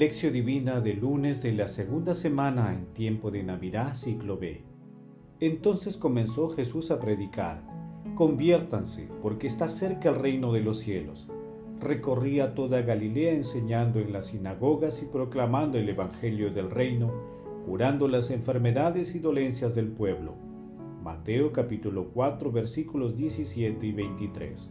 Lección Divina de lunes de la segunda semana en tiempo de Navidad, ciclo B. Entonces comenzó Jesús a predicar, conviértanse, porque está cerca el reino de los cielos. Recorría toda Galilea enseñando en las sinagogas y proclamando el Evangelio del reino, curando las enfermedades y dolencias del pueblo. Mateo capítulo 4 versículos 17 y 23.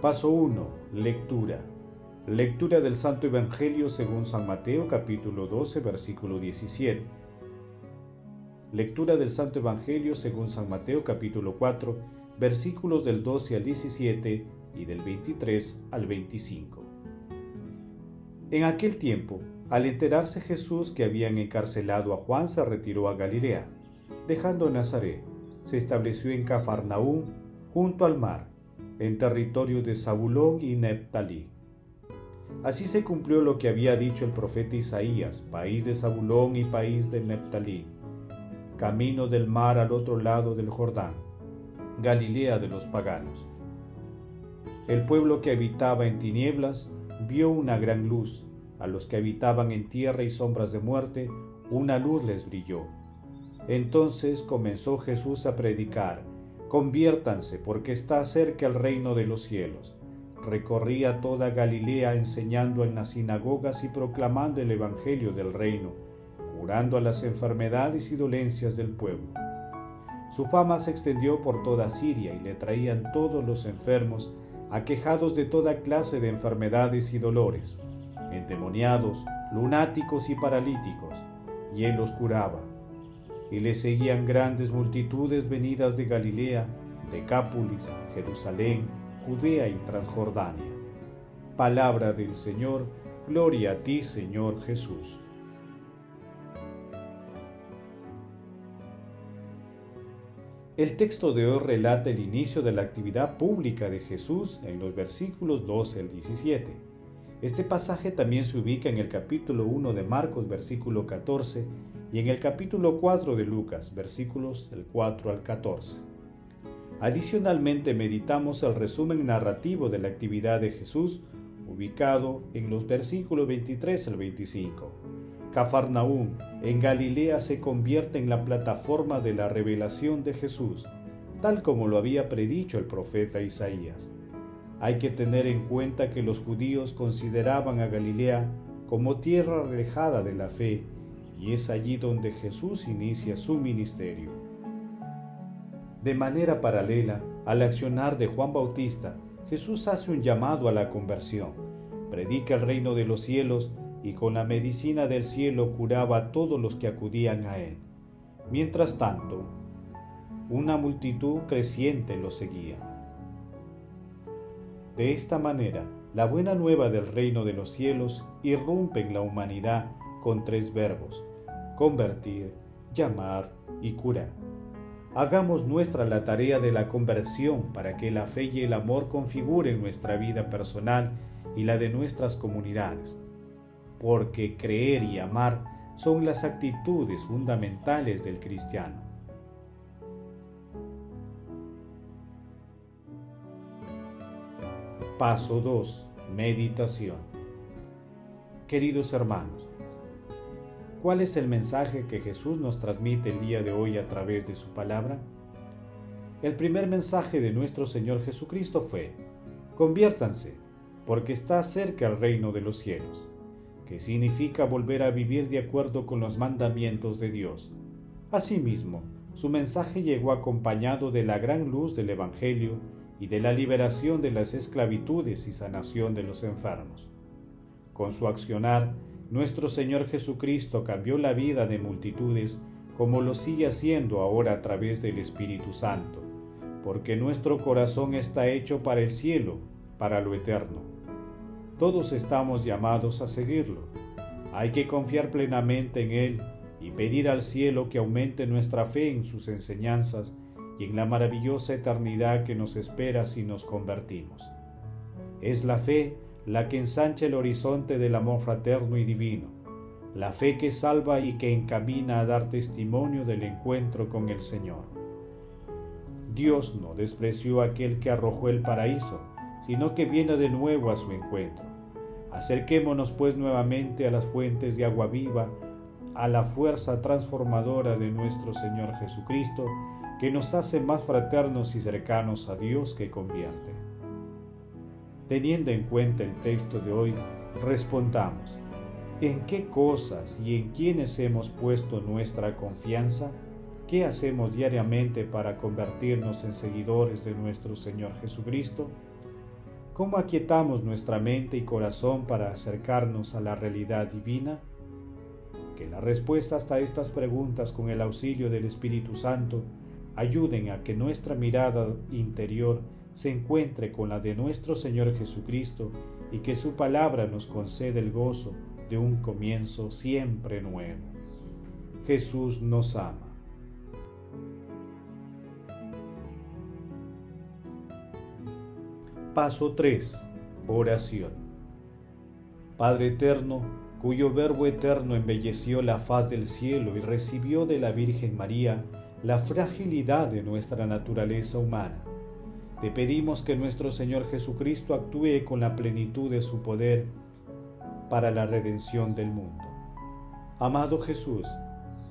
Paso 1. Lectura. Lectura del Santo Evangelio según San Mateo capítulo 12 versículo 17. Lectura del Santo Evangelio según San Mateo capítulo 4 versículos del 12 al 17 y del 23 al 25. En aquel tiempo, al enterarse Jesús que habían encarcelado a Juan, se retiró a Galilea, dejando Nazaret, se estableció en Cafarnaúm, junto al mar, en territorio de Zabulón y Neptalí. Así se cumplió lo que había dicho el profeta Isaías, país de Zabulón y país de Neptalí, camino del mar al otro lado del Jordán, Galilea de los paganos. El pueblo que habitaba en tinieblas vio una gran luz, a los que habitaban en tierra y sombras de muerte, una luz les brilló. Entonces comenzó Jesús a predicar, Conviértanse, porque está cerca el reino de los cielos. Recorría toda Galilea enseñando en las sinagogas y proclamando el Evangelio del reino, curando a las enfermedades y dolencias del pueblo. Su fama se extendió por toda Siria y le traían todos los enfermos, aquejados de toda clase de enfermedades y dolores, endemoniados, lunáticos y paralíticos, y él los curaba y le seguían grandes multitudes venidas de Galilea, Decápolis, Jerusalén, Judea y Transjordania. Palabra del Señor, gloria a ti Señor Jesús. El texto de hoy relata el inicio de la actividad pública de Jesús en los versículos 12 al 17. Este pasaje también se ubica en el capítulo 1 de Marcos, versículo 14, y en el capítulo 4 de Lucas, versículos del 4 al 14. Adicionalmente meditamos el resumen narrativo de la actividad de Jesús, ubicado en los versículos 23 al 25. Cafarnaúm, en Galilea, se convierte en la plataforma de la revelación de Jesús, tal como lo había predicho el profeta Isaías. Hay que tener en cuenta que los judíos consideraban a Galilea como tierra alejada de la fe y es allí donde Jesús inicia su ministerio. De manera paralela al accionar de Juan Bautista, Jesús hace un llamado a la conversión, predica el reino de los cielos y con la medicina del cielo curaba a todos los que acudían a él. Mientras tanto, una multitud creciente lo seguía. De esta manera, la buena nueva del reino de los cielos irrumpe en la humanidad con tres verbos, convertir, llamar y curar. Hagamos nuestra la tarea de la conversión para que la fe y el amor configuren nuestra vida personal y la de nuestras comunidades, porque creer y amar son las actitudes fundamentales del cristiano. Paso 2. Meditación. Queridos hermanos, ¿Cuál es el mensaje que Jesús nos transmite el día de hoy a través de su palabra? El primer mensaje de nuestro Señor Jesucristo fue, conviértanse, porque está cerca el reino de los cielos, que significa volver a vivir de acuerdo con los mandamientos de Dios. Asimismo, su mensaje llegó acompañado de la gran luz del Evangelio y de la liberación de las esclavitudes y sanación de los enfermos. Con su accionar, nuestro Señor Jesucristo cambió la vida de multitudes como lo sigue haciendo ahora a través del Espíritu Santo, porque nuestro corazón está hecho para el cielo, para lo eterno. Todos estamos llamados a seguirlo. Hay que confiar plenamente en Él y pedir al cielo que aumente nuestra fe en sus enseñanzas y en la maravillosa eternidad que nos espera si nos convertimos. Es la fe la que ensancha el horizonte del amor fraterno y divino, la fe que salva y que encamina a dar testimonio del encuentro con el Señor. Dios no despreció a aquel que arrojó el paraíso, sino que viene de nuevo a su encuentro. Acerquémonos pues nuevamente a las fuentes de agua viva, a la fuerza transformadora de nuestro Señor Jesucristo, que nos hace más fraternos y cercanos a Dios que convierte. Teniendo en cuenta el texto de hoy, respondamos, ¿en qué cosas y en quiénes hemos puesto nuestra confianza? ¿Qué hacemos diariamente para convertirnos en seguidores de nuestro Señor Jesucristo? ¿Cómo aquietamos nuestra mente y corazón para acercarnos a la realidad divina? Que la respuesta a estas preguntas con el auxilio del Espíritu Santo ayuden a que nuestra mirada interior se encuentre con la de nuestro Señor Jesucristo y que su palabra nos conceda el gozo de un comienzo siempre nuevo. Jesús nos ama. Paso 3. Oración. Padre eterno, cuyo Verbo eterno embelleció la faz del cielo y recibió de la Virgen María la fragilidad de nuestra naturaleza humana. Te pedimos que nuestro Señor Jesucristo actúe con la plenitud de su poder para la redención del mundo. Amado Jesús,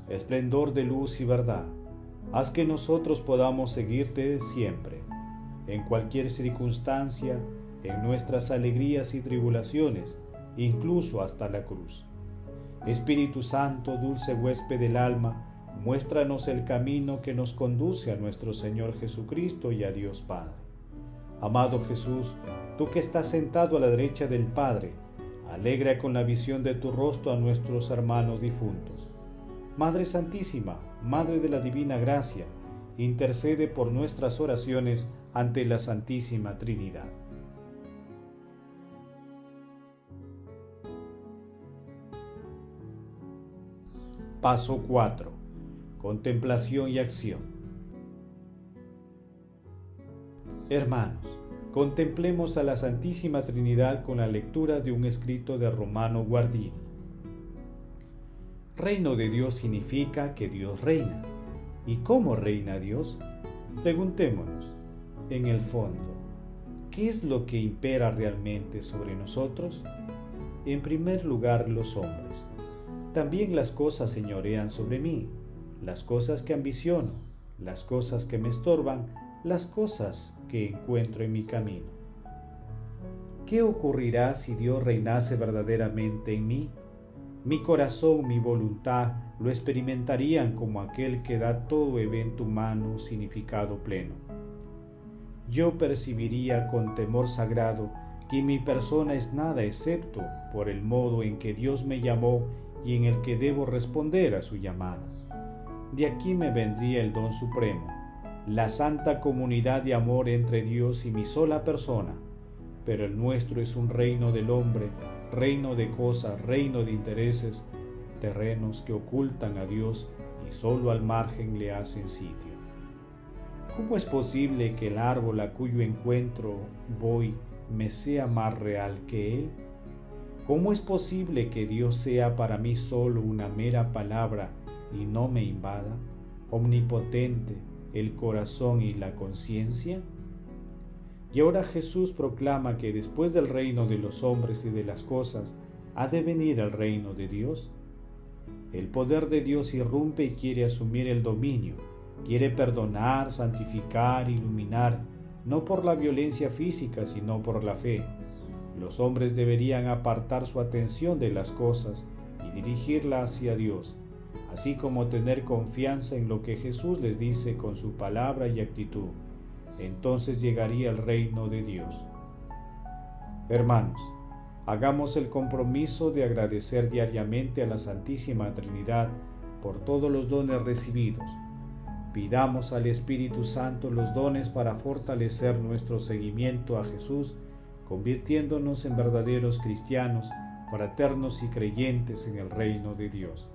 esplendor de luz y verdad, haz que nosotros podamos seguirte siempre, en cualquier circunstancia, en nuestras alegrías y tribulaciones, incluso hasta la cruz. Espíritu Santo, dulce huésped del alma, muéstranos el camino que nos conduce a nuestro Señor Jesucristo y a Dios Padre. Amado Jesús, tú que estás sentado a la derecha del Padre, alegra con la visión de tu rostro a nuestros hermanos difuntos. Madre Santísima, Madre de la Divina Gracia, intercede por nuestras oraciones ante la Santísima Trinidad. Paso 4 contemplación y acción. Hermanos, contemplemos a la Santísima Trinidad con la lectura de un escrito de Romano Guardini. Reino de Dios significa que Dios reina. ¿Y cómo reina Dios? Preguntémonos, en el fondo, ¿qué es lo que impera realmente sobre nosotros? En primer lugar, los hombres. También las cosas señorean sobre mí, las cosas que ambiciono, las cosas que me estorban, las cosas que encuentro en mi camino. ¿Qué ocurrirá si Dios reinase verdaderamente en mí? Mi corazón, mi voluntad lo experimentarían como aquel que da todo evento humano significado pleno. Yo percibiría con temor sagrado que mi persona es nada excepto por el modo en que Dios me llamó y en el que debo responder a su llamada. De aquí me vendría el don supremo, la santa comunidad de amor entre Dios y mi sola persona. Pero el nuestro es un reino del hombre, reino de cosas, reino de intereses, terrenos que ocultan a Dios y solo al margen le hacen sitio. ¿Cómo es posible que el árbol a cuyo encuentro voy me sea más real que él? ¿Cómo es posible que Dios sea para mí solo una mera palabra y no me invada, omnipotente, el corazón y la conciencia? Y ahora Jesús proclama que después del reino de los hombres y de las cosas, ha de venir el reino de Dios. El poder de Dios irrumpe y quiere asumir el dominio, quiere perdonar, santificar, iluminar, no por la violencia física, sino por la fe. Los hombres deberían apartar su atención de las cosas y dirigirla hacia Dios así como tener confianza en lo que Jesús les dice con su palabra y actitud. Entonces llegaría el reino de Dios. Hermanos, hagamos el compromiso de agradecer diariamente a la Santísima Trinidad por todos los dones recibidos. Pidamos al Espíritu Santo los dones para fortalecer nuestro seguimiento a Jesús, convirtiéndonos en verdaderos cristianos, fraternos y creyentes en el reino de Dios.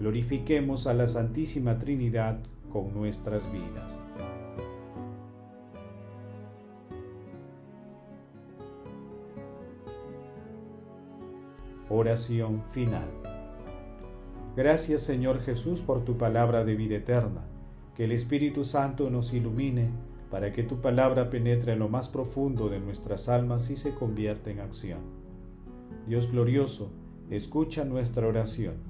Glorifiquemos a la Santísima Trinidad con nuestras vidas. Oración final. Gracias Señor Jesús por tu palabra de vida eterna. Que el Espíritu Santo nos ilumine para que tu palabra penetre en lo más profundo de nuestras almas y se convierta en acción. Dios glorioso, escucha nuestra oración.